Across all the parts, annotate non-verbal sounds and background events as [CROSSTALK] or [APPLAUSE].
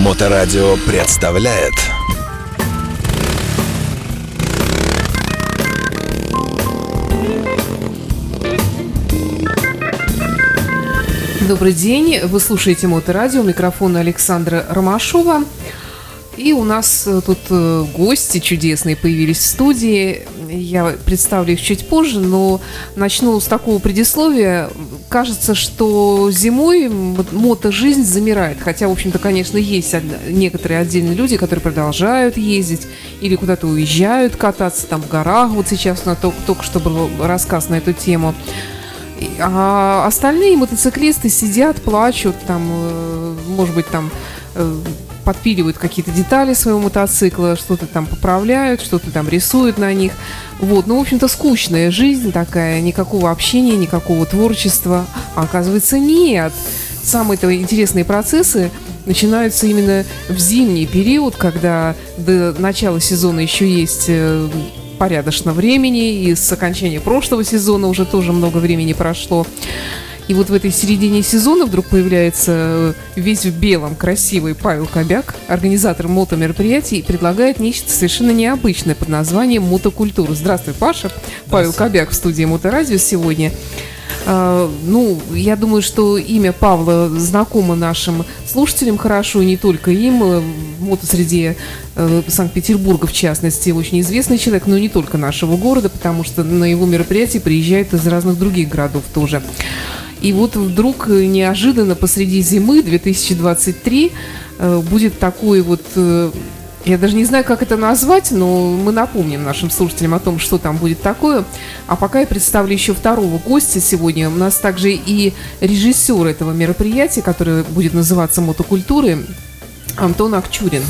Моторадио представляет Добрый день, вы слушаете Моторадио, микрофон Александра Ромашова. И у нас э, тут э, гости чудесные появились в студии. Я представлю их чуть позже, но начну с такого предисловия. Кажется, что зимой мотожизнь замирает. Хотя, в общем-то, конечно, есть некоторые отдельные люди, которые продолжают ездить или куда-то уезжают кататься там в горах. Вот сейчас у нас только, только что был рассказ на эту тему. А остальные мотоциклисты сидят, плачут, там, э, может быть, там подпиливают какие-то детали своего мотоцикла, что-то там поправляют, что-то там рисуют на них. Вот, ну, в общем-то, скучная жизнь такая, никакого общения, никакого творчества. А оказывается, нет. Самые-то интересные процессы начинаются именно в зимний период, когда до начала сезона еще есть э, порядочно времени, и с окончания прошлого сезона уже тоже много времени прошло. И вот в этой середине сезона вдруг появляется э, весь в белом красивый Павел Кобяк, организатор мотомероприятий, и предлагает нечто совершенно необычное под названием мотокультура. Здравствуй, Паша. Павел Кобяк в студии Моторадио сегодня. Uh, ну, я думаю, что имя Павла знакомо нашим слушателям хорошо, не только им, э, в мотосреде uh, Санкт-Петербурга, в частности, очень известный человек, но не только нашего города, потому что на его мероприятия приезжают из разных других городов тоже. И вот вдруг э, неожиданно посреди зимы 2023 э, будет такой вот э, я даже не знаю, как это назвать, но мы напомним нашим слушателям о том, что там будет такое. А пока я представлю еще второго гостя сегодня. У нас также и режиссер этого мероприятия, которое будет называться «Мотокультуры», Антон Акчурин.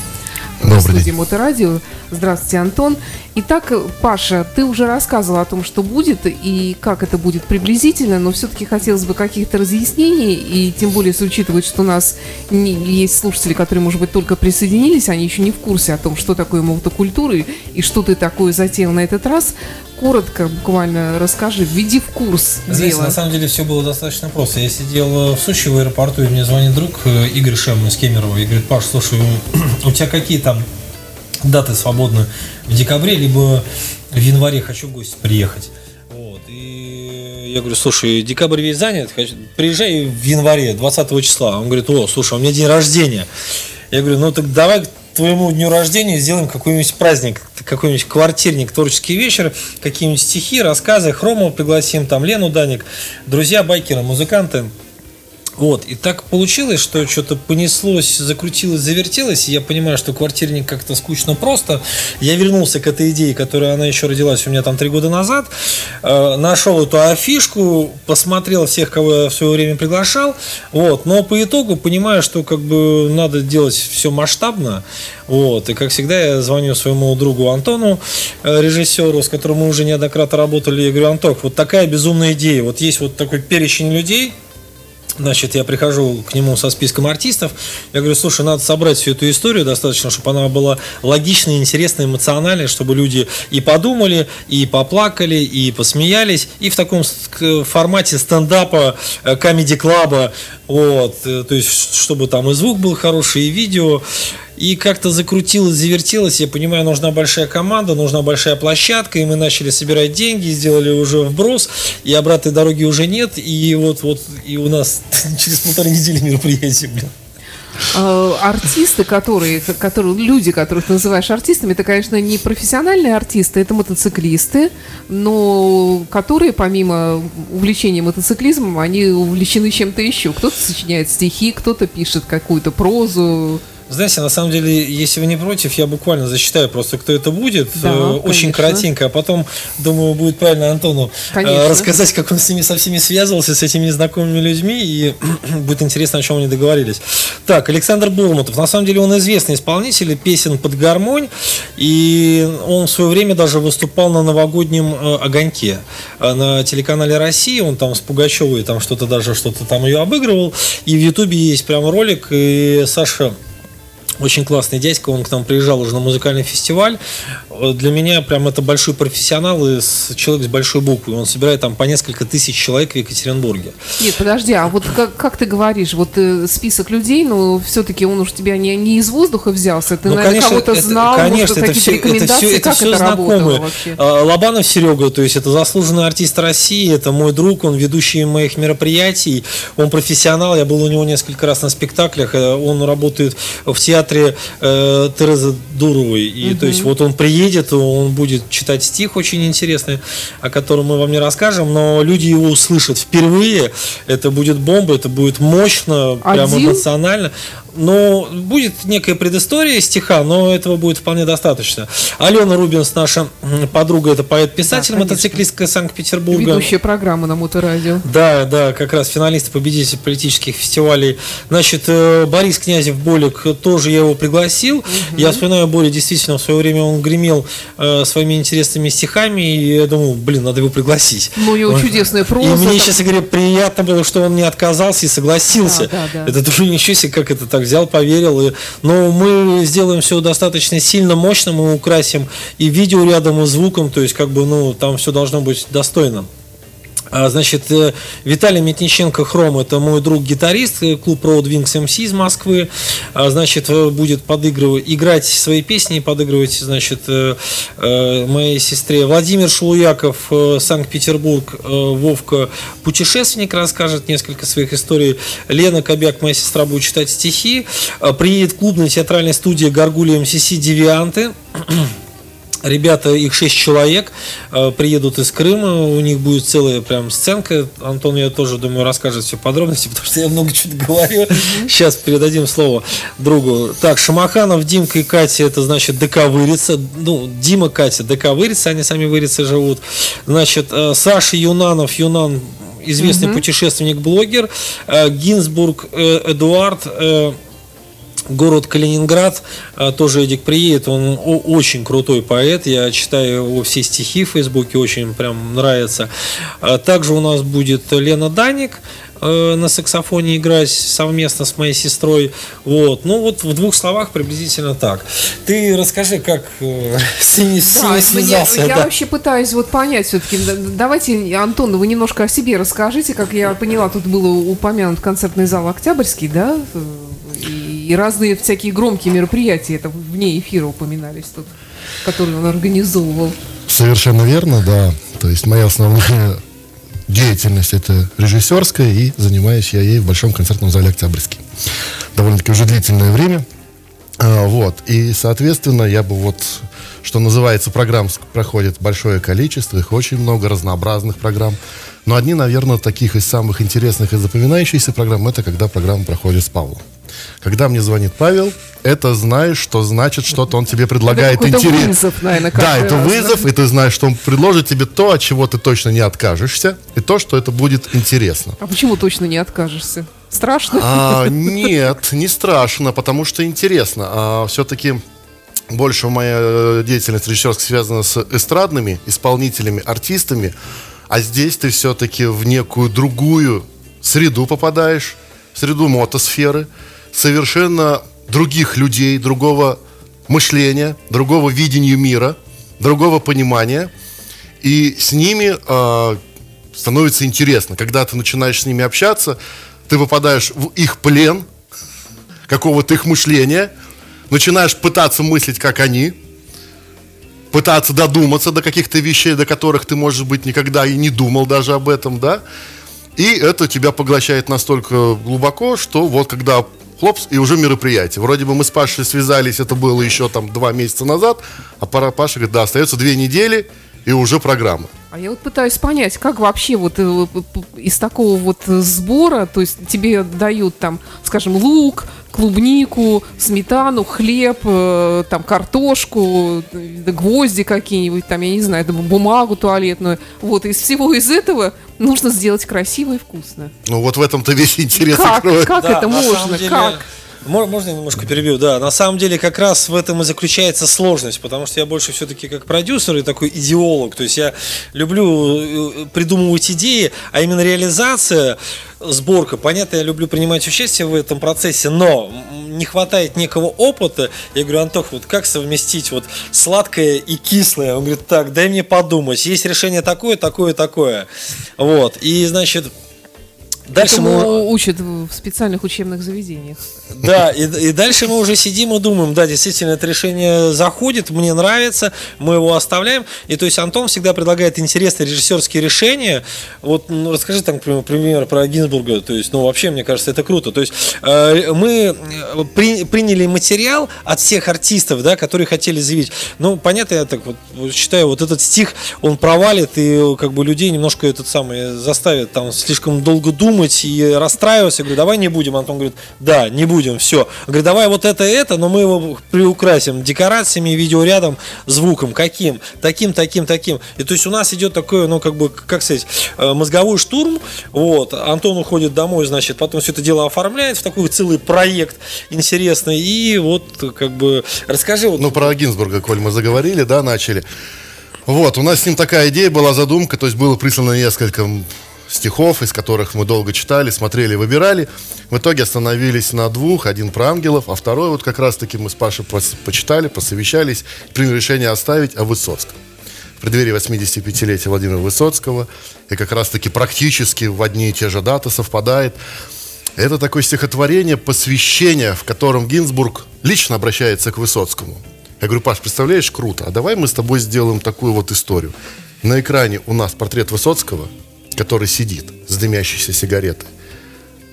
Добрый студии Моторадио. Здравствуйте, Антон. Итак, Паша, ты уже рассказывал о том, что будет и как это будет приблизительно, но все-таки хотелось бы каких-то разъяснений, и тем более, если учитывать, что у нас не, есть слушатели, которые, может быть, только присоединились, они еще не в курсе о том, что такое мотокультура и что ты такое затеял на этот раз, коротко, буквально расскажи, введи в курс Знаете, дела. на самом деле все было достаточно просто. Я сидел в Сочи в аэропорту, и мне звонит друг э, Игорь Шем из Кемерово и говорит, Паш, слушай, [CLEARS THROAT] у тебя какие там даты свободны в декабре, либо в январе хочу в гости приехать. Вот. И я говорю, слушай, декабрь весь занят, приезжай в январе, 20 числа. Он говорит, о, слушай, у меня день рождения. Я говорю, ну так давай твоему дню рождения сделаем какой-нибудь праздник, какой-нибудь квартирник, творческий вечер, какие-нибудь стихи, рассказы, Хромова пригласим, там Лену Даник, друзья, байкеры, музыканты. Вот, и так получилось, что что-то понеслось, закрутилось, завертелось, и я понимаю, что квартирник как-то скучно просто. Я вернулся к этой идее, которая она еще родилась у меня там три года назад, э, нашел эту афишку, посмотрел всех, кого я в свое время приглашал, вот, но по итогу понимаю, что как бы надо делать все масштабно, вот, и как всегда я звоню своему другу Антону, э, режиссеру, с которым мы уже неоднократно работали, я говорю, Антох, вот такая безумная идея, вот есть вот такой перечень людей, Значит, я прихожу к нему со списком артистов. Я говорю, слушай, надо собрать всю эту историю достаточно, чтобы она была логичной, интересной, эмоциональной, чтобы люди и подумали, и поплакали, и посмеялись, и в таком формате стендапа, комедий-клаба, вот, э, то есть, чтобы там и звук был хороший, и видео, и как-то закрутилось, завертелось. Я понимаю, нужна большая команда, нужна большая площадка. И мы начали собирать деньги, сделали уже вброс. И обратной дороги уже нет. И вот, вот и у нас [LAUGHS] через полторы недели мероприятие, блин а, артисты, которые, которые, люди, которых ты называешь артистами, это, конечно, не профессиональные артисты, это мотоциклисты, но которые, помимо увлечения мотоциклизмом, они увлечены чем-то еще. Кто-то сочиняет стихи, кто-то пишет какую-то прозу, знаете, на самом деле, если вы не против, я буквально засчитаю просто, кто это будет. Да, э, Очень конечно. кратенько. А потом, думаю, будет правильно Антону э, конечно. рассказать, как он с ними со всеми связывался, с этими незнакомыми людьми. И [CLEARS THROAT] будет интересно, о чем они договорились. Так, Александр Булмутов. На самом деле, он известный исполнитель песен под гармонь. И он в свое время даже выступал на новогоднем э, огоньке на телеканале России. Он там с Пугачевой там что-то даже что-то там ее обыгрывал. И в Ютубе есть прям ролик. И Саша очень классный дядька, он к нам приезжал уже на музыкальный фестиваль. э, для меня прям это большой профессионал и с- человек с большой буквы. Он собирает там по несколько тысяч человек в Екатеринбурге. Нет, подожди, а вот как, как ты говоришь, вот э, список людей, ну, все-таки он уж тебя не, не из воздуха взялся, ты, Ну, наверное, кого-то это- знал, конечно, может, это все, это все, это как все это знакомые. вообще? А, Лобанов Серега, то есть это заслуженный артист России, это мой друг, он ведущий моих мероприятий, он профессионал, я был у него несколько раз на спектаклях, э, он работает в театре э, Терезы Дуровой, и то есть вот он приедет, он будет читать стих очень интересный, о котором мы вам не расскажем, но люди его услышат впервые, это будет бомба, это будет мощно, прям Один? эмоционально. Но будет некая предыстория стиха, но этого будет вполне достаточно. Алена Рубинс, наша подруга, это поэт-писатель, Да, мотоциклистка Санкт-Петербурга. Ведущая программа на Моторадио. Да, да, как раз финалист, победитель политических фестивалей. Значит, э, Борис Князев Болик, тоже я его пригласил. Я вспоминаю Боря, действительно, в свое время он гремел э, своими интересными стихами, и я думал, блин, надо его пригласить. Ну, у него Он- чудесная И проза. мне, там- честно говоря, приятно было, что он не отказался и согласился. Да, да, да. Это тоже [LAUGHS] ничего себе, как это так взял, поверил. И- Но мы сделаем все достаточно сильно мощно, мы украсим и видео рядом, и звуком, то есть как бы, ну, там все должно быть достойно. А, Значит, э, Виталий Митниченко Хром, это мой друг-гитарист, э, клуб Road Wings MC из Москвы. А, Значит, э, будет подыгрывать, играть свои песни подыгрывать, значит, моей сестре. Владимир Шулуяков, Санкт-Петербург, Вовка, путешественник, расскажет несколько своих историй. Лена Кобяк, моя сестра, будет читать стихи. А, Приедет клубная театральная студия Гаргулия МСС «Девианты». Ребята, их шесть человек, э, приедут из Крыма, у них будет целая прям сценка. Антон, я тоже думаю, расскажет все подробности, [LAUGHS] потому что я много чего говорю. Сейчас передадим слово другу. Так, Шамаханов, Димка и Катя, это значит ДК Вырица. Ну, Дима, Катя, ДК Вырица, они сами Вырицы живут. Значит, э, Саша Юнанов, Юнан, известный путешественник-блогер. Э, Гинзбург, Эдуард, Город Калининград, а, тоже Эдик приедет, он очень крутой поэт, я читаю его все стихи в Фейсбуке, очень прям нравится. А Также у нас будет Лена Даник э, на саксофоне играть совместно с моей сестрой. Вот. Ну вот в двух словах приблизительно так. Ты расскажи, как э, [LAUGHS] с ними, с Да, я вообще пытаюсь вот понять все-таки. Давайте, Антон, вы немножко о себе расскажите. Как я поняла, тут было упомянут концертный зал Октябрьский, да? И, разные всякие громкие мероприятия, это вне эфира упоминались тут, которые он организовывал. Совершенно верно, да. То есть моя основная деятельность это режиссерская, и занимаюсь я ей в Большом концертном зале Октябрьский. Довольно-таки уже длительное время. А, вот. И, соответственно, я бы вот, что называется, программ проходит большое количество, их очень много, разнообразных программ. Но одни, наверное, таких из самых интересных и запоминающихся программ, это когда программа проходит с Павлом. Когда мне звонит Павел, это знаешь, что значит, что-то он тебе предлагает интересное. вызов, наверное, Да, каждый это раз, вызов, и ты знаешь, что он предложит тебе то, от чего ты точно не откажешься, и то, что это будет интересно. А почему точно не откажешься? Страшно? А, нет, не страшно, потому что интересно. А, все-таки больше моя э, деятельность режиссерская связана с эстрадными исполнителями, артистами, а здесь ты все-таки в некую другую среду попадаешь, в среду мотосферы, совершенно других людей, другого мышления, другого видения мира, другого понимания. И с ними э, становится интересно. Когда ты начинаешь с ними общаться, ты попадаешь в их плен, какого-то их мышления, начинаешь пытаться мыслить, как они, пытаться додуматься до каких-то вещей, до которых ты, может быть, никогда и не думал даже об этом, да? И это тебя поглощает настолько глубоко, что вот когда хлопс, и уже мероприятие. Вроде бы мы с Пашей связались, это было еще там два месяца назад, а пара Паша говорит, да, остается две недели, и уже программа. А я вот пытаюсь понять, как вообще вот э, из такого вот сбора, то есть тебе дают там, скажем, лук, клубнику, сметану, хлеб, э, там картошку, э, гвозди какие-нибудь, там, я не знаю, там, бумагу туалетную. Вот, из всего из этого нужно сделать красиво и вкусно. Ну вот в этом-то весь интерес Как, как Да, это можно? деле, как? Мо- Можно я немножко перебью? Да, на самом деле как раз в этом и заключается сложность, потому что я больше все-таки как продюсер и такой идеолог, то есть я люблю э, придумывать идеи, а именно реализация, сборка, понятно, я люблю принимать участие в этом процессе, но не хватает некого опыта. Я говорю, Антох, вот как совместить вот сладкое и кислое? Он говорит, так, дай мне подумать, есть решение такое, такое, такое. Вот, и значит... Дальше мы... Этому учат в специальных учебных заведениях. Да, и, и дальше мы уже сидим и думаем, да, действительно, это решение заходит, мне нравится, мы его оставляем. И то есть Антон всегда предлагает интересные режиссерские решения. Вот ну, расскажи там, например, пример про Гинзбурга. То есть, ну, вообще, мне кажется, это круто. То есть э, мы э, при- приняли материал от всех артистов, да, которые хотели заявить. Ну, понятно, я так вот, считаю, вот этот стих, он провалит и как бы людей немножко этот самый заставит там слишком долго думать и расстраиваться. Я говорю, давай не будем. Антон говорит, да, не будем, все. Говорит, давай вот это это, но мы его приукрасим декорациями, видеорядом, звуком. Каким? Таким, таким, таким. И то есть у нас идет такой, ну, как бы, как сказать, э, мозговой штурм. Вот. Антон уходит домой, значит, потом все это дело оформляет в такой целый проект интересный. И вот, как бы, расскажи вот Ну, про Гинзбурга, коль мы заговорили, да, начали. Вот, у нас с ним такая идея была, задумка, то есть было прислано несколько стихов, из которых мы долго читали, смотрели, выбирали. В итоге остановились на двух, один про ангелов, а второй вот как раз-таки мы с Пашей почитали, посовещались, приняли решение оставить о Высоцком. В преддверии 85-летия Владимира Высоцкого, и как раз-таки практически в одни и те же даты совпадает. Это такое стихотворение, посвящение, в котором Гинзбург лично обращается к Высоцкому. Я говорю, Паш, представляешь, круто, а давай мы с тобой сделаем такую вот историю. На экране у нас портрет Высоцкого, который сидит с дымящейся сигаретой.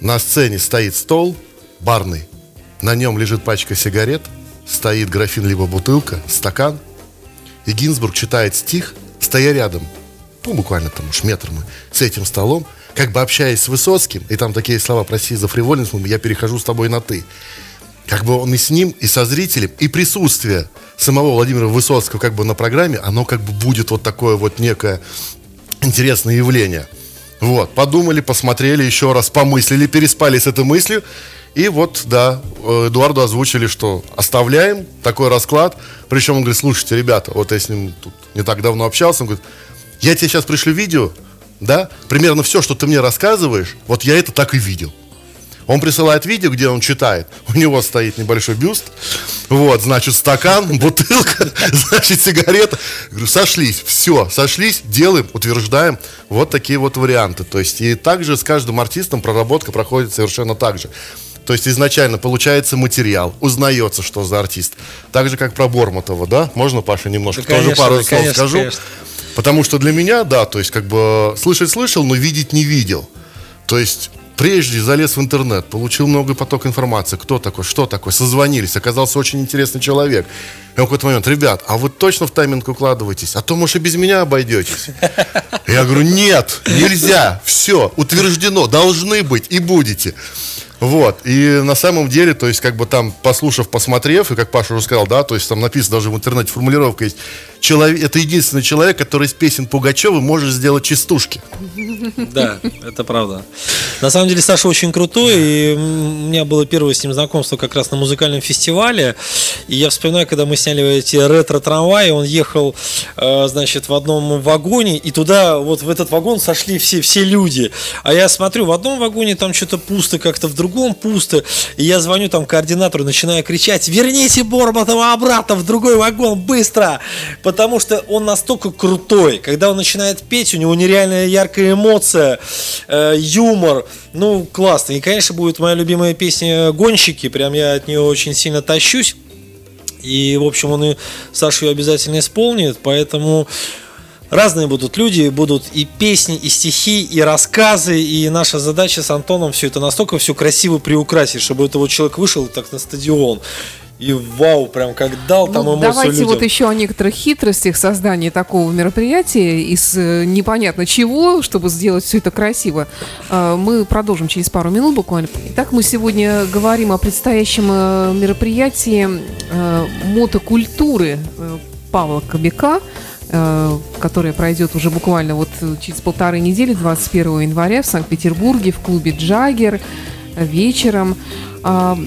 На сцене стоит стол барный, на нем лежит пачка сигарет, стоит графин либо бутылка, стакан, и Гинзбург читает стих, стоя рядом, ну, буквально там уж метр мы, с этим столом, как бы общаясь с Высоцким, и там такие слова, прости за фривольность, я перехожу с тобой на «ты». Как бы он и с ним, и со зрителем, и присутствие самого Владимира Высоцкого как бы на программе, оно как бы будет вот такое вот некое интересное явление. Вот, подумали, посмотрели еще раз, помыслили, переспали с этой мыслью. И вот, да, э, Эдуарду озвучили, что оставляем такой расклад. Причем он говорит, слушайте, ребята, вот я с ним тут не так давно общался, он говорит, я тебе сейчас пришлю видео, да, примерно все, что ты мне рассказываешь, вот я это так и видел. Он присылает видео, где он читает. У него стоит небольшой бюст. Вот, значит, стакан, [LAUGHS] бутылка, [LAUGHS] значит, сигарета. Говорю, сошлись, все, сошлись, делаем, утверждаем. Вот такие вот варианты. То есть, и также с каждым артистом проработка проходит совершенно так же. То есть изначально получается материал, узнается, что за артист. Так же, как про Бормотова, да? Можно, Паша, немножко Да, тоже конечно, пару да, слов конечно, скажу? конечно. Потому что для меня, да, то есть как бы слышать слышал, но видеть не видел. То есть прежде залез в интернет, получил много поток информации, кто такой, что такое, созвонились, оказался очень интересный человек. И в какой-то момент, ребят, а вы точно в тайминг укладываетесь? А то, может, и без меня обойдетесь. Я говорю, нет, нельзя, все, утверждено, должны быть и будете. Вот, и на самом деле, то есть, как бы там, послушав, посмотрев, и как Паша уже сказал, да, то есть там написано даже в интернете, формулировка есть, человек, это единственный человек, который из песен Пугачева может сделать частушки. Да, это правда. На самом деле Саша очень крутой, и у меня было первое с ним знакомство как раз на музыкальном фестивале. И я вспоминаю, когда мы сняли эти ретро-трамваи, он ехал, э, значит, в одном вагоне, и туда, вот в этот вагон сошли все, все люди. А я смотрю, в одном вагоне там что-то пусто, как-то в другом пусто. И я звоню там координатору, начинаю кричать, верните Бормотова обратно в другой вагон, быстро! Потому что он настолько крутой. Когда он начинает петь, у него нереальная яркая эмоция, э, юмор. Ну, классно. И, конечно, будет моя любимая песня «Гонщики». Прям я от нее очень сильно тащусь. И, в общем, он и Саша ее обязательно исполнит. Поэтому разные будут люди, будут и песни, и стихи, и рассказы. И наша задача с Антоном все это настолько все красиво приукрасить, чтобы этот вот человек вышел так на стадион. И вау, прям как дал там Ну, эмоцию давайте людям. вот еще о некоторых хитростях создания такого мероприятия из э, непонятно чего, чтобы сделать все это красиво. Э, Мы продолжим через пару минут буквально. Итак, мы сегодня говорим о предстоящем э, мероприятии мотокультуры Павла Кобяка, которое пройдет уже буквально вот через полторы недели, 21 января в Санкт-Петербурге в клубе «Джаггер». Вечером. А,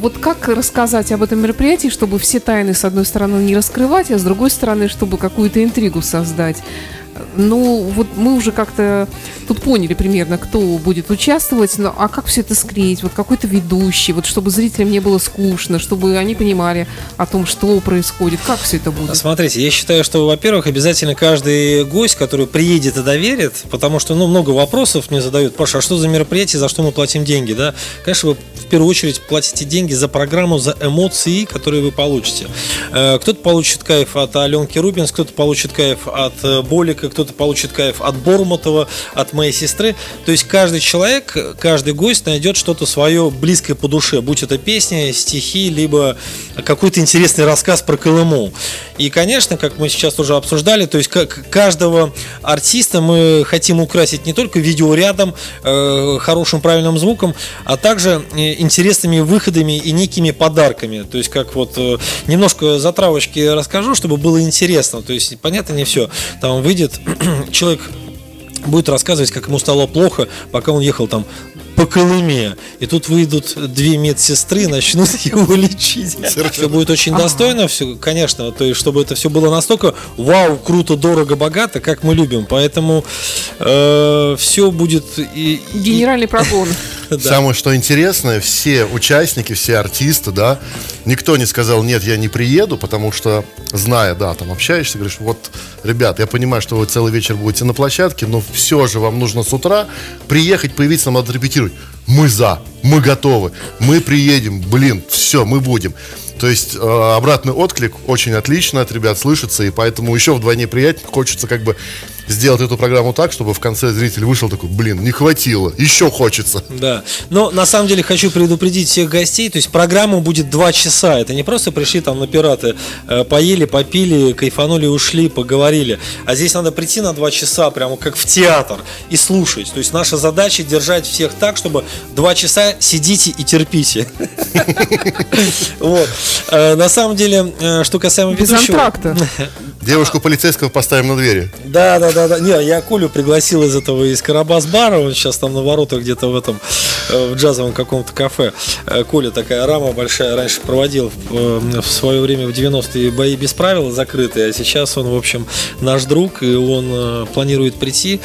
вот как рассказать об этом мероприятии, чтобы все тайны, с одной стороны, не раскрывать, а с другой стороны, чтобы какую-то интригу создать? Ну, вот мы уже как-то тут поняли примерно, кто будет участвовать, но а как все это склеить? Вот какой-то ведущий, вот чтобы зрителям не было скучно, чтобы они понимали о том, что происходит, как все это будет? Смотрите, я считаю, что, во-первых, обязательно каждый гость, который приедет и доверит, потому что, ну, много вопросов мне задают, Паша, а что за мероприятие, за что мы платим деньги, да? Конечно, вы в первую очередь платите деньги за программу, за эмоции, которые вы получите. Э, кто-то получит кайф от Аленки Рубинс, кто-то получит кайф от э, Болика, кто-то получит кайф от Бормотова, от моей сестры. То есть каждый человек, каждый гость найдет что-то свое близкое по душе, будь это песня, стихи, либо какой-то интересный рассказ про Колыму. И, конечно, как мы сейчас уже обсуждали, то есть как каждого артиста мы хотим украсить не только видеорядом, э, хорошим правильным звуком, а также э, интересными выходами и некими подарками. То есть как вот э, немножко затравочки расскажу, чтобы было интересно. То есть понятно не все. Там выйдет [CLEARS THROAT] человек будет рассказывать, как ему стало плохо, пока он ехал там по Колыме. И тут выйдут две медсестры и начнут [LAUGHS] его лечить. Все будет очень достойно, все, конечно, то есть, чтобы это все было настолько вау, круто, дорого, богато, как мы любим. Поэтому э, все будет... И, Генеральный прогон. [LAUGHS] [LAUGHS] Самое что интересное, все участники, все артисты, да, никто не сказал, нет, я не приеду, потому что, зная, да, там общаешься, говоришь, вот, ребят, я понимаю, что вы целый вечер будете на площадке, но все же вам нужно с утра приехать, появиться, нам надо репетировать. Мы за, мы готовы, мы приедем, блин, все, мы будем. То есть э, обратный отклик очень отлично от ребят слышится, и поэтому еще вдвойне приятнее хочется как бы сделать эту программу так, чтобы в конце зритель вышел такой, блин, не хватило, еще хочется. Да, но на самом деле хочу предупредить всех гостей, то есть программа будет два часа, это не просто пришли там на пираты, э, поели, попили, кайфанули, ушли, поговорили, а здесь надо прийти на два часа, прямо как в театр, и слушать, то есть наша задача держать всех так, чтобы два часа сидите и терпите. [LAUGHS] Вот. Э, на самом деле, э, что касаемо ведущего... [LAUGHS] Девушку полицейского поставим на двери. Да, да, да, да. Не, я Колю пригласил из этого из Карабас-бара, он сейчас там на воротах где-то в этом, э, в джазовом каком-то кафе. Э, Коля такая рама большая, раньше проводил э, в свое время в 90-е бои без правил закрытые, а сейчас он, в общем, наш друг, и он планирует прийти.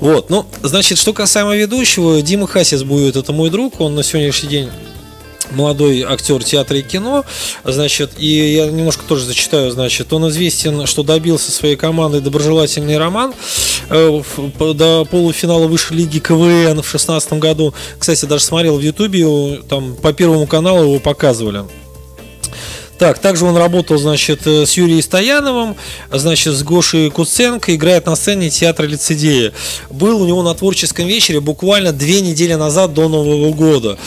Вот, ну, значит, что касаемо ведущего, Дима Хасис будет, это мой друг, он на сегодняшний день молодой актер театра и кино, значит, и я немножко тоже зачитаю, значит, он известен, что добился своей командой доброжелательный роман э, до полуфинала высшей лиги КВН в шестнадцатом году. Кстати, даже смотрел в Ютубе, там по первому каналу его показывали. Так, также он работал, значит, э, с Юрием Стояновым, значит, с Гошей Куценко, играет на сцене театра лицедея. Был у него на творческом вечере буквально две недели назад до Нового года.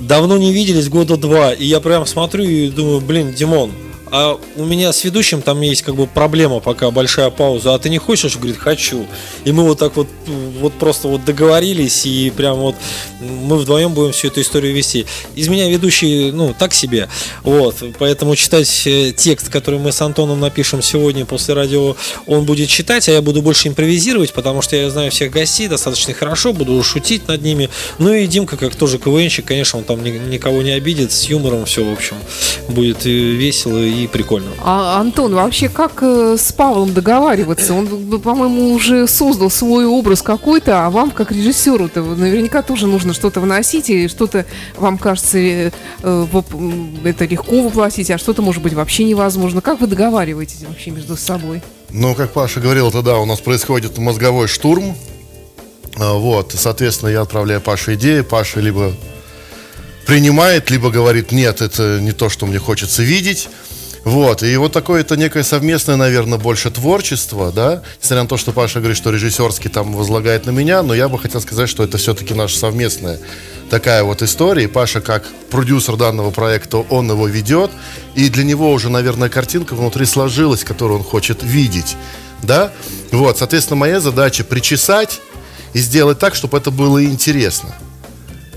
Давно не виделись, года два. И я прям смотрю и думаю, блин, Димон, а у меня с ведущим там есть как бы проблема пока, большая пауза, а ты не хочешь? Говорит, хочу. И мы вот так вот, вот просто вот договорились, и прям вот мы вдвоем будем всю эту историю вести. Из меня ведущий, ну, так себе. Вот, поэтому читать э, текст, который мы с Антоном напишем сегодня после радио, он будет читать, а я буду больше импровизировать, потому что я знаю всех гостей достаточно хорошо, буду шутить над ними. Ну и Димка, как тоже КВНщик, конечно, он там никого не обидит, с юмором все, в общем, будет весело и прикольно. А, Антон, вообще как э, с Павлом договариваться? Он, по-моему, уже создал свой образ какой-то, а вам, как режиссеру-то, наверняка тоже нужно что-то вносить, и что-то вам кажется э, это легко воплотить, а что-то, может быть, вообще невозможно. Как вы договариваетесь вообще между собой? Ну, как Паша говорил, тогда у нас происходит мозговой штурм. А, вот, соответственно, я отправляю Паше идеи, Паша либо принимает, либо говорит, нет, это не то, что мне хочется видеть. Вот, и вот такое это некое совместное, наверное, больше творчество, да, несмотря на то, что Паша говорит, что режиссерский там возлагает на меня, но я бы хотел сказать, что это все-таки наша совместная такая вот история, и Паша как продюсер данного проекта, он его ведет, и для него уже, наверное, картинка внутри сложилась, которую он хочет видеть, да, вот, соответственно, моя задача причесать и сделать так, чтобы это было интересно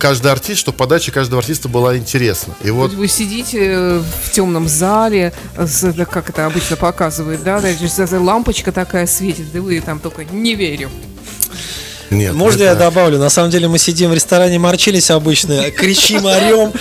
каждый артист, чтобы подача каждого артиста была интересна. И вот вы сидите в темном зале, как это обычно показывает, да, лампочка такая светит, да вы там только не верю. Нет, Можно я так. добавлю? На самом деле мы сидим в ресторане Марчелис обычно, кричим, орем,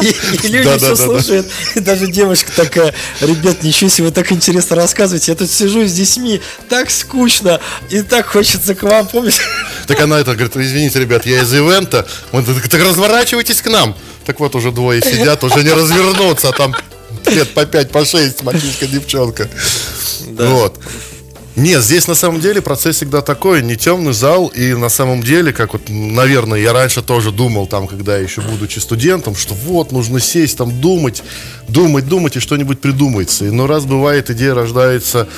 и и люди все слушают. И даже девушка такая, ребят, ничего себе, вы так интересно рассказываете. Я тут сижу с детьми, так скучно, и так хочется к вам, помните? Так она это говорит, извините, ребят, я из ивента. Он так, так разворачивайтесь к нам. Так вот уже двое сидят, уже не развернуться, а там лет по пять, по шесть, мальчишка, девчонка. Вот. Нет, здесь на самом деле процесс всегда такой, не темный зал, и на самом деле, как вот, наверное, я раньше тоже думал, там, когда еще будучи студентом, что вот, нужно сесть, там, думать, думать, думать, и что-нибудь придумается. И, Но раз бывает, идея рождается,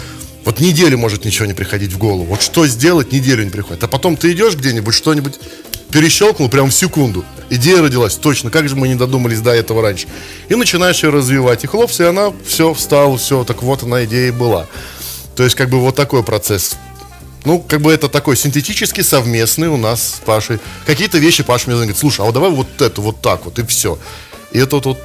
вот неделю может ничего не приходить в голову. Вот что сделать, неделю не приходит. А потом ты идешь где-нибудь, что-нибудь перещелкнул прям в секунду. Идея родилась, точно, как же мы не додумались до этого раньше. И начинаешь ее развивать. И хлопцы, и она все встала, все, так вот она идея и была. То есть, как бы вот такой процесс. Ну, как бы это такой синтетический, совместный у нас с Пашей. Какие-то вещи Паша мне говорит, слушай, а вот давай вот это вот так вот, и все. И это вот, вот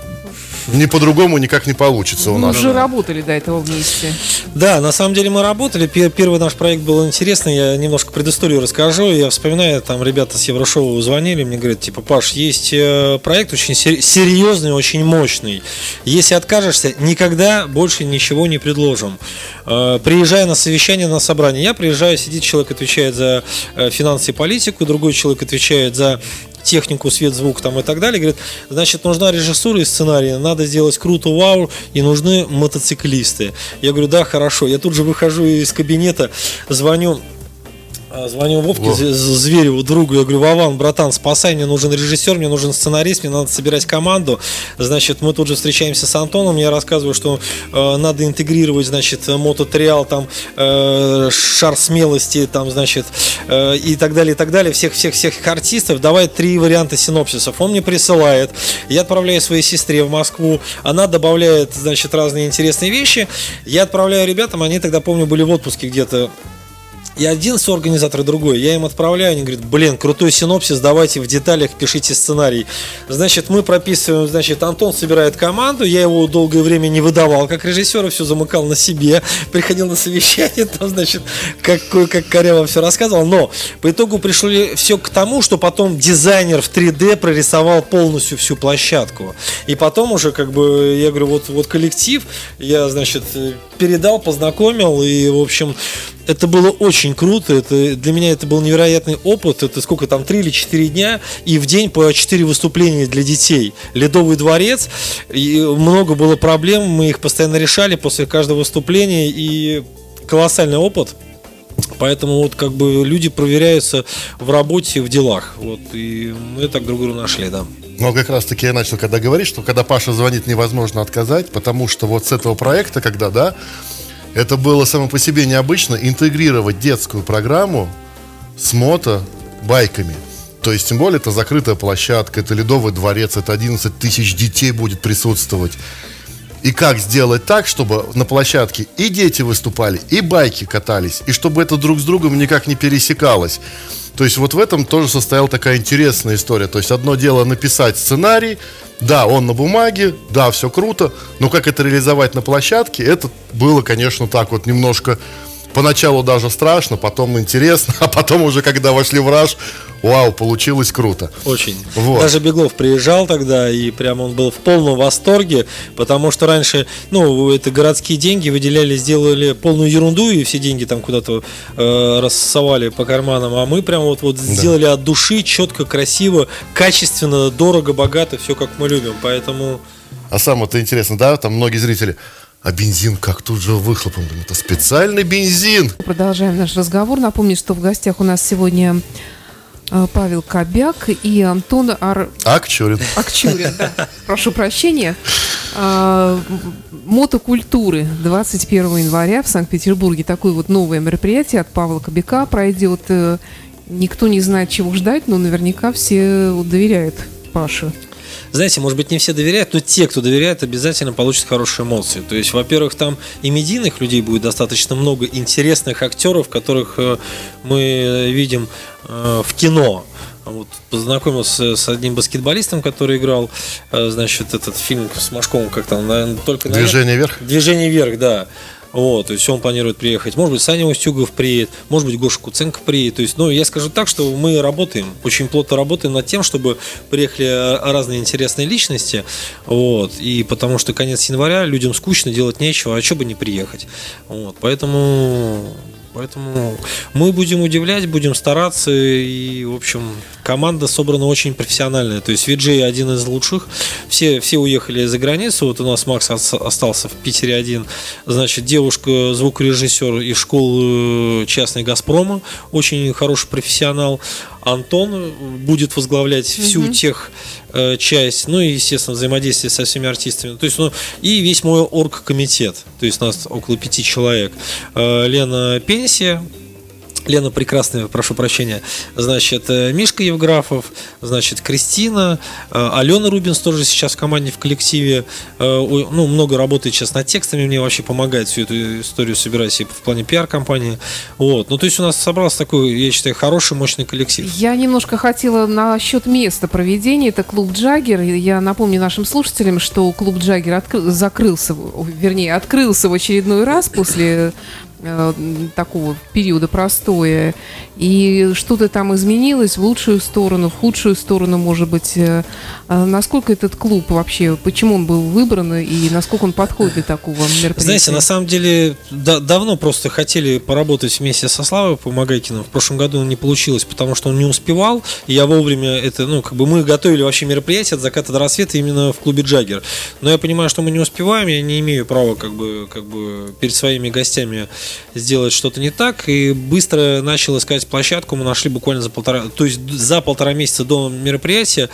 не по-другому никак не получится у нас. уже работали до этого вместе. Да, на самом деле мы работали. Пер- Первый наш проект был интересный. Я немножко предысторию расскажу. Я вспоминаю, там ребята с Еврошоу звонили, мне говорят, типа, Паш, есть э, проект очень сер- серьезный, очень мощный. Если откажешься, никогда больше ничего не предложим. Э, Приезжая на совещание, на собрание, я приезжаю, сидит человек, отвечает за э, финансы и политику, другой человек отвечает за технику, свет, звук там и так далее. Говорит, значит, нужна режиссура и сценарий, надо сделать круто, вау, и нужны мотоциклисты. Я говорю, да, хорошо. Я тут же выхожу из кабинета, звоню а, Звоню Вовке, Во. Звереву, другу, я говорю, Вован, братан, спасай, мне нужен режиссер, мне нужен сценарист, мне надо собирать команду. Значит, мы тут же встречаемся с Антоном, я рассказываю, что э, надо интегрировать, значит, мототриал, там, э, шар смелости, там, значит, э, и так далее, и так далее, всех-всех-всех артистов, давай три варианта синопсисов. Он мне присылает, я отправляю своей сестре в Москву, она добавляет, значит, разные интересные вещи, я отправляю ребятам, они тогда, помню, были в отпуске где-то и один соорганизатор, другой. Я им отправляю, они говорят, блин, крутой синопсис, давайте в деталях пишите сценарий. Значит, мы прописываем, значит, Антон собирает команду, я его долгое время не выдавал как режиссера, все замыкал на себе, [LAUGHS] приходил на совещание, там, значит, как, как коряво все рассказывал, но по итогу пришли все к тому, что потом дизайнер в 3D прорисовал полностью всю площадку. И потом уже, как бы, я говорю, вот, вот коллектив, я, значит, передал, познакомил, и, в общем, это было очень круто. Это, для меня это был невероятный опыт. Это сколько там, три или четыре дня, и в день по четыре выступления для детей. Ледовый дворец. И много было проблем, мы их постоянно решали после каждого выступления, и колоссальный опыт. Поэтому вот как бы люди проверяются в работе, в делах. Вот, и мы так друг друга нашли, да. Но как раз таки я начал когда говорить, что когда Паша звонит, невозможно отказать, потому что вот с этого проекта, когда, да, это было само по себе необычно интегрировать детскую программу с мото байками. То есть, тем более, это закрытая площадка, это ледовый дворец, это 11 тысяч детей будет присутствовать. И как сделать так, чтобы на площадке и дети выступали, и байки катались, и чтобы это друг с другом никак не пересекалось. То есть вот в этом тоже состояла такая интересная история. То есть одно дело написать сценарий, да, он на бумаге, да, все круто, но как это реализовать на площадке, это было, конечно, так вот немножко поначалу даже страшно, потом интересно, [LAUGHS] а потом уже, когда вошли в раж, вау, получилось круто. Очень. Вот. Даже Беглов приезжал тогда, и прям он был в полном восторге, потому что раньше, ну, это городские деньги выделяли, сделали полную ерунду, и все деньги там куда-то э, рассовали по карманам, а мы прям вот, вот сделали от души, четко, красиво, качественно, дорого, богато, все как мы любим, поэтому... А самое-то интересно, да, там многие зрители, а бензин как тут же выхлопом? Это специальный бензин. Продолжаем наш разговор. Напомню, что в гостях у нас сегодня э, Павел Кобяк и Антон Ар... Акчурин. Акчурин. да. [LAUGHS] Прошу прощения. А, Мотокультуры 21 января в Санкт-Петербурге. Такое вот новое мероприятие от Павла Кобяка пройдет. Э, Никто не знает, чего ждать, но наверняка все доверяют Паше. Знаете, может быть, не все доверяют, но те, кто доверяет, обязательно получат хорошие эмоции. То есть, во-первых, там и медийных людей будет достаточно много, интересных актеров, которых э, мы видим э, в кино. Вот познакомился с одним баскетболистом, который играл, э, значит, этот фильм с Машковым, как там, наверное, только Движение вверх. Движение вверх, да. Вот, то есть он планирует приехать. Может быть, Саня Устюгов приедет, может быть, Гоша Куценко приедет. То есть, ну, я скажу так, что мы работаем, очень плотно работаем над тем, чтобы приехали э, разные интересные личности. Вот, и потому что конец января людям скучно, делать нечего, а что бы не приехать. Вот, поэтому Поэтому мы будем удивлять, будем стараться. И, в общем, команда собрана очень профессиональная. То есть Виджей один из лучших. Все, все уехали за границу. Вот у нас Макс остался в Питере один. Значит, девушка, звукорежиссер из школы частной Газпрома. Очень хороший профессионал. Антон будет возглавлять всю угу. тех э, часть, ну и, естественно, взаимодействие со всеми артистами. То есть, ну, и весь мой орг-комитет. То есть, нас около пяти человек. Э, Лена Пенсия, Лена Прекрасная, прошу прощения, значит, э, Мишка Евграфов, значит, Кристина, э, Алена Рубинс тоже сейчас в команде, в коллективе, э, ну, много работает сейчас над текстами, мне вообще помогает всю эту историю собирать и в плане пиар-компании, вот, ну, то есть у нас собрался такой, я считаю, хороший, мощный коллектив. Я немножко хотела насчет места проведения, это клуб Джаггер, я напомню нашим слушателям, что клуб Джаггер закрылся, вернее, открылся в очередной раз после такого периода простоя, и что-то там изменилось в лучшую сторону, в худшую сторону, может быть. Э, а насколько этот клуб вообще, почему он был выбран и насколько он подходит для такого мероприятия? Знаете, на самом деле да, давно просто хотели поработать вместе со Славой Помогайкиным. В прошлом году не получилось, потому что он не успевал, и я вовремя это, ну, как бы мы готовили вообще мероприятие от заката до рассвета именно в клубе Джаггер. Но я понимаю, что мы не успеваем, я не имею права как бы, как бы перед своими гостями сделать что-то не так, и быстро начал искать площадку, мы нашли буквально за полтора, то есть за полтора месяца до мероприятия,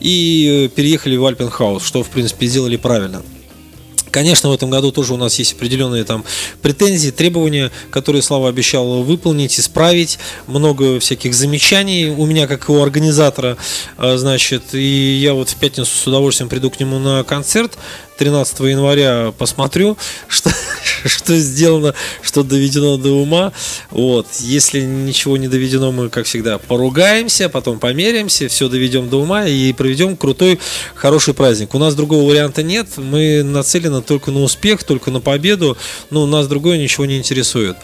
и переехали в Альпенхаус, что, в принципе, сделали правильно. Конечно, в этом году тоже у нас есть определенные там претензии, требования, которые Слава обещал выполнить, исправить. Много всяких замечаний у меня, как у организатора, а, значит, и я вот в пятницу с удовольствием приду к нему на концерт. 13 января посмотрю, что, [LAUGHS] что сделано, что доведено до ума. Вот. Если ничего не доведено, мы, как всегда, поругаемся, потом померимся, все доведем до ума и проведем крутой, хороший праздник. У нас другого варианта нет. Мы нацелены только на успех, только на победу. Но нас другое ничего не интересует.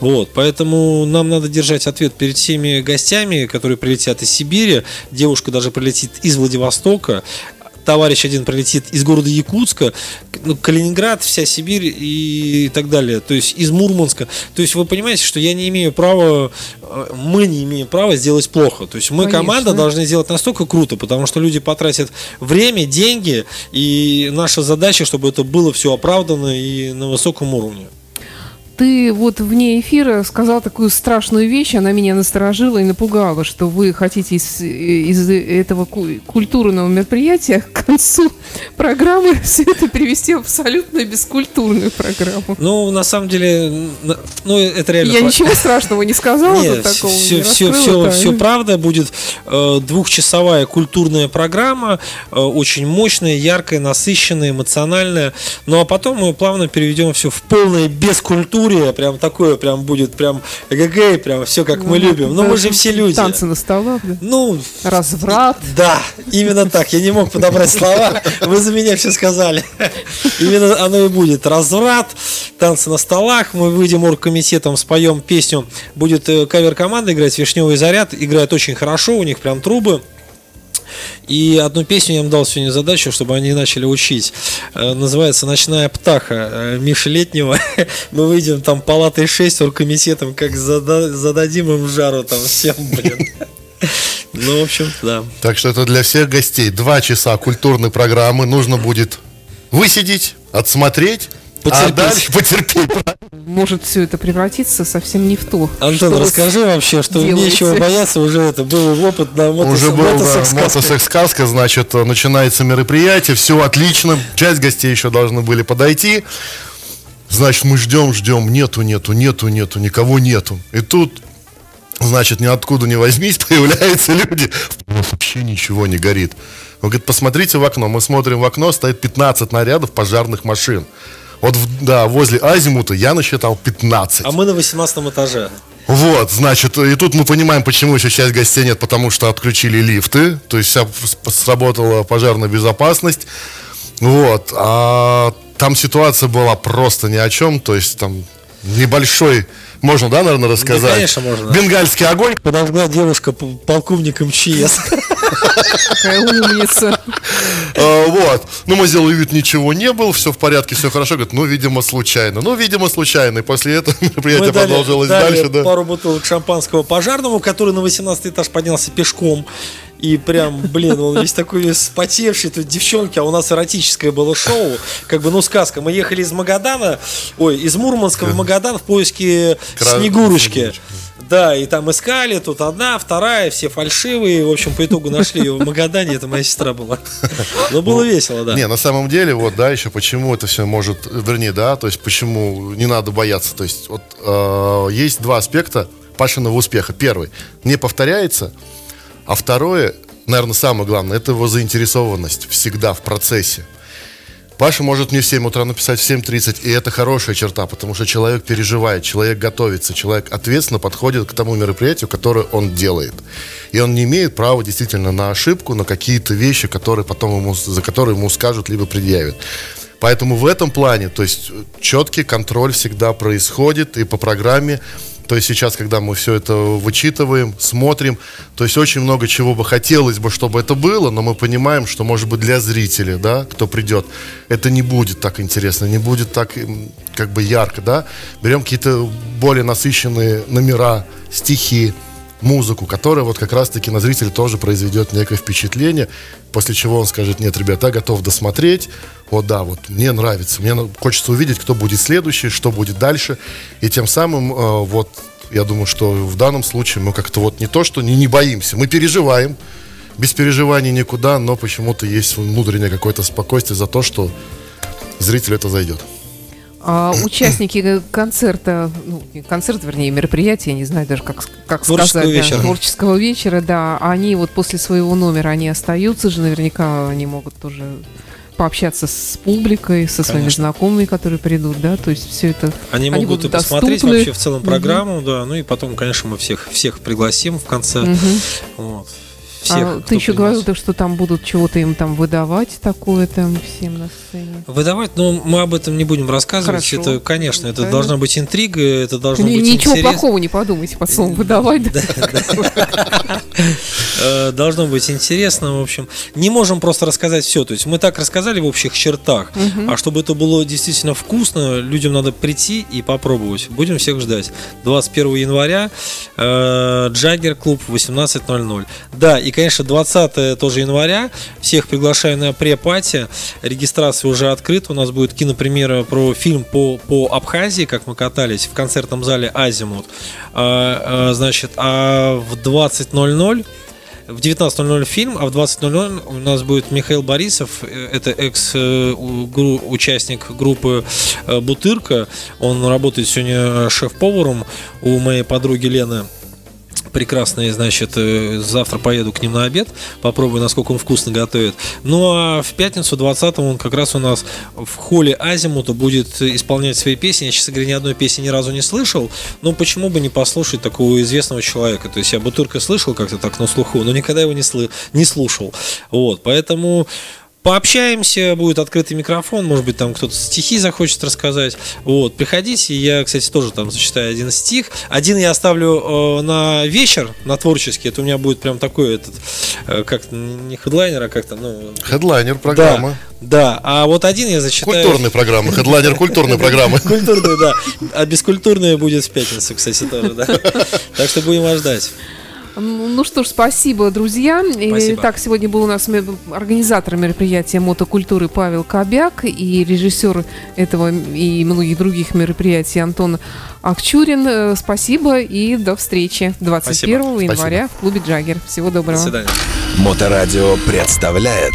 Вот. Поэтому нам надо держать ответ перед всеми гостями, которые прилетят из Сибири. Девушка даже прилетит из Владивостока товарищ один прилетит из города Якутска, ну, Калининград, вся Сибирь и так далее, то есть из Мурманска. То есть вы понимаете, что я не имею права, э, мы не имеем права сделать плохо. То есть мы, Конечно. команда, должны сделать настолько круто, потому что люди потратят время, деньги, и наша задача, чтобы это было все оправдано и на высоком уровне ты вот вне эфира сказал такую страшную вещь, она меня насторожила и напугала, что вы хотите из, из этого культурного мероприятия к концу программы [LAUGHS] все это перевести в абсолютно бескультурную программу. Ну, на самом деле, ну, это реально... Я ничего страшного не сказала, Нет, такого все, не все, все, все правда, будет э, двухчасовая культурная программа, э, очень мощная, яркая, насыщенная, эмоциональная, ну, а потом мы плавно переведем все в полное бескультуру, буря, прям такое, прям будет прям эгэгэй, прям все как мы ну, любим. Но мы же все люди. Танцы на столах, да? Ну, разврат. Да, именно так. Я не мог подобрать слова. Вы за меня все сказали. Именно оно и будет. Разврат, танцы на столах. Мы выйдем оргкомитетом, споем песню. Будет э, кавер-команда играть «Вишневый заряд». Играет очень хорошо, у них прям трубы. И одну песню я им дал сегодня задачу, чтобы они начали учить. Э, называется «Ночная птаха» э, Миши Летнего. [LAUGHS] Мы выйдем там палатой 6 оргкомитетом, как зададим им жару там всем, блин. [LAUGHS] Ну, в общем, да. Так что это для всех гостей. Два часа культурной программы нужно будет высидеть, отсмотреть, Потерпеть. А дальше потерпеть. Может все это превратиться совсем не в то. Антон, расскажи вообще, что делаете. нечего бояться, уже это был опыт на мотос... Уже был мотосекс-сказка, значит, начинается мероприятие, все отлично, часть гостей еще должны были подойти. Значит, мы ждем, ждем, нету, нету, нету, нету, никого нету. И тут, значит, ниоткуда не возьмись, [LAUGHS] появляются люди. Вообще ничего не горит. Он говорит, посмотрите в окно. Мы смотрим в окно, стоит 15 нарядов пожарных машин. Вот, да, возле Азимута я насчитал 15. А мы на 18 этаже. Вот, значит, и тут мы понимаем, почему еще часть гостей нет, потому что отключили лифты, то есть вся сработала пожарная безопасность. Вот, а там ситуация была просто ни о чем, то есть там небольшой, можно, да, наверное, рассказать? Да, конечно, можно. Бенгальский огонь. Подожгла девушка полковник МЧС. Какая умница. А, вот. Ну, мы сделали вид, ничего не было, все в порядке, все хорошо. Говорит, ну, видимо, случайно. Ну, видимо, случайно. И после этого [LAUGHS] мероприятие продолжилось дальше. Да. пару бутылок шампанского пожарному, который на 18 этаж поднялся пешком. И прям, блин, он весь такой спотевший, тут девчонки, а у нас эротическое было шоу, как бы, ну, сказка. Мы ехали из Магадана, ой, из Мурманска в Магадан в поиске Крас... Снегурочки. Да, и там искали, тут одна, вторая, все фальшивые. В общем, по итогу нашли ее в Магадане, это моя сестра была. Но было весело, да. Не, на самом деле, вот, да, еще почему это все может, вернее, да, то есть почему не надо бояться. То есть вот э, есть два аспекта Пашиного успеха. Первый, не повторяется, а второе, наверное, самое главное, это его заинтересованность всегда в процессе. Паша может мне в 7 утра написать в 7.30, и это хорошая черта, потому что человек переживает, человек готовится, человек ответственно подходит к тому мероприятию, которое он делает. И он не имеет права действительно на ошибку, на какие-то вещи, которые потом ему, за которые ему скажут, либо предъявят. Поэтому в этом плане, то есть четкий контроль всегда происходит, и по программе то есть сейчас, когда мы все это вычитываем, смотрим, то есть очень много чего бы хотелось бы, чтобы это было, но мы понимаем, что, может быть, для зрителя, да, кто придет, это не будет так интересно, не будет так как бы ярко, да. Берем какие-то более насыщенные номера, стихи, музыку, которая вот как раз-таки на зрителя тоже произведет некое впечатление, после чего он скажет, нет, ребята, готов досмотреть, вот да, вот мне нравится, мне хочется увидеть, кто будет следующий, что будет дальше, и тем самым э, вот я думаю, что в данном случае мы как-то вот не то, что не, не боимся, мы переживаем, без переживаний никуда, но почему-то есть внутреннее какое-то спокойствие за то, что зрителю это зайдет. А [CLEARS THROAT] участники концерта, ну, концерт, вернее, мероприятия, я не знаю даже, как, как творческого сказать, вечера. Да, творческого вечера, да, они вот после своего номера, они остаются же, наверняка они могут тоже пообщаться с публикой, со своими Конечно. знакомыми, которые придут, да, то есть все это. Они, они могут и доступны. посмотреть вообще в целом программу, угу. да, ну и потом, конечно, мы всех всех пригласим в конце. Угу. Вот всех. А ты еще говорил, что там будут чего-то им там выдавать такое там всем на сцене. Выдавать, но мы об этом не будем рассказывать. Хорошо. Это, конечно, это да. должна быть интрига, это должно быть Ничего интерес... плохого не подумайте под словом выдавать. Э, должно быть интересно, в общем. Не можем просто рассказать все. То есть мы так рассказали в общих чертах, а чтобы это было действительно вкусно, людям надо прийти и попробовать. Будем всех ждать. 21 января э, Джаггер клуб 18.00. Да, и конечно, 20 тоже января. Всех приглашаю на пре-пати. Регистрация уже открыта. У нас будет кинопремьера про фильм по, по Абхазии, как мы катались в концертном зале Азимут. А, а, значит, а в 20.00 в 19.00 фильм, а в 20.00 у нас будет Михаил Борисов, э, это экс-участник э, группы э, Бутырка. Он работает сегодня шеф-поваром у моей подруги Лены прекрасные, значит, э, завтра поеду к ним на обед, попробую, насколько он вкусно готовит. Ну а в пятницу 20 он как раз у нас в холле Азимута будет исполнять свои песни. Я, честно говоря, ни одной песни ни разу не слышал, но почему бы не послушать такого известного человека? То есть я бы только слышал как-то так на слуху, но никогда его не, сл- не слушал. Вот, поэтому Пообщаемся, будет открытый микрофон, может быть, там кто-то стихи захочет рассказать. Вот, приходите, я, кстати, тоже там зачитаю один стих. Один я оставлю э, на вечер, на творческий. Это у меня будет прям такой этот, э, как не хедлайнер, а как-то, ну... Хедлайнер программа. Да, да, а вот один я зачитаю... Культурная программа, хедлайнер культурной программы. [LAUGHS] Культурная, да. А бескультурная будет в пятницу, кстати, тоже, да. Так что будем вас ждать. Ну что ж, спасибо, друзья. Спасибо. Итак, сегодня был у нас организатор мероприятия мотокультуры Павел Кобяк и режиссер этого и многих других мероприятий Антон Акчурин. Э, спасибо и до встречи 21 Спасибо. января Спасибо. в клубе Джаггер. Всего доброго. До свидания. Моторадио представляет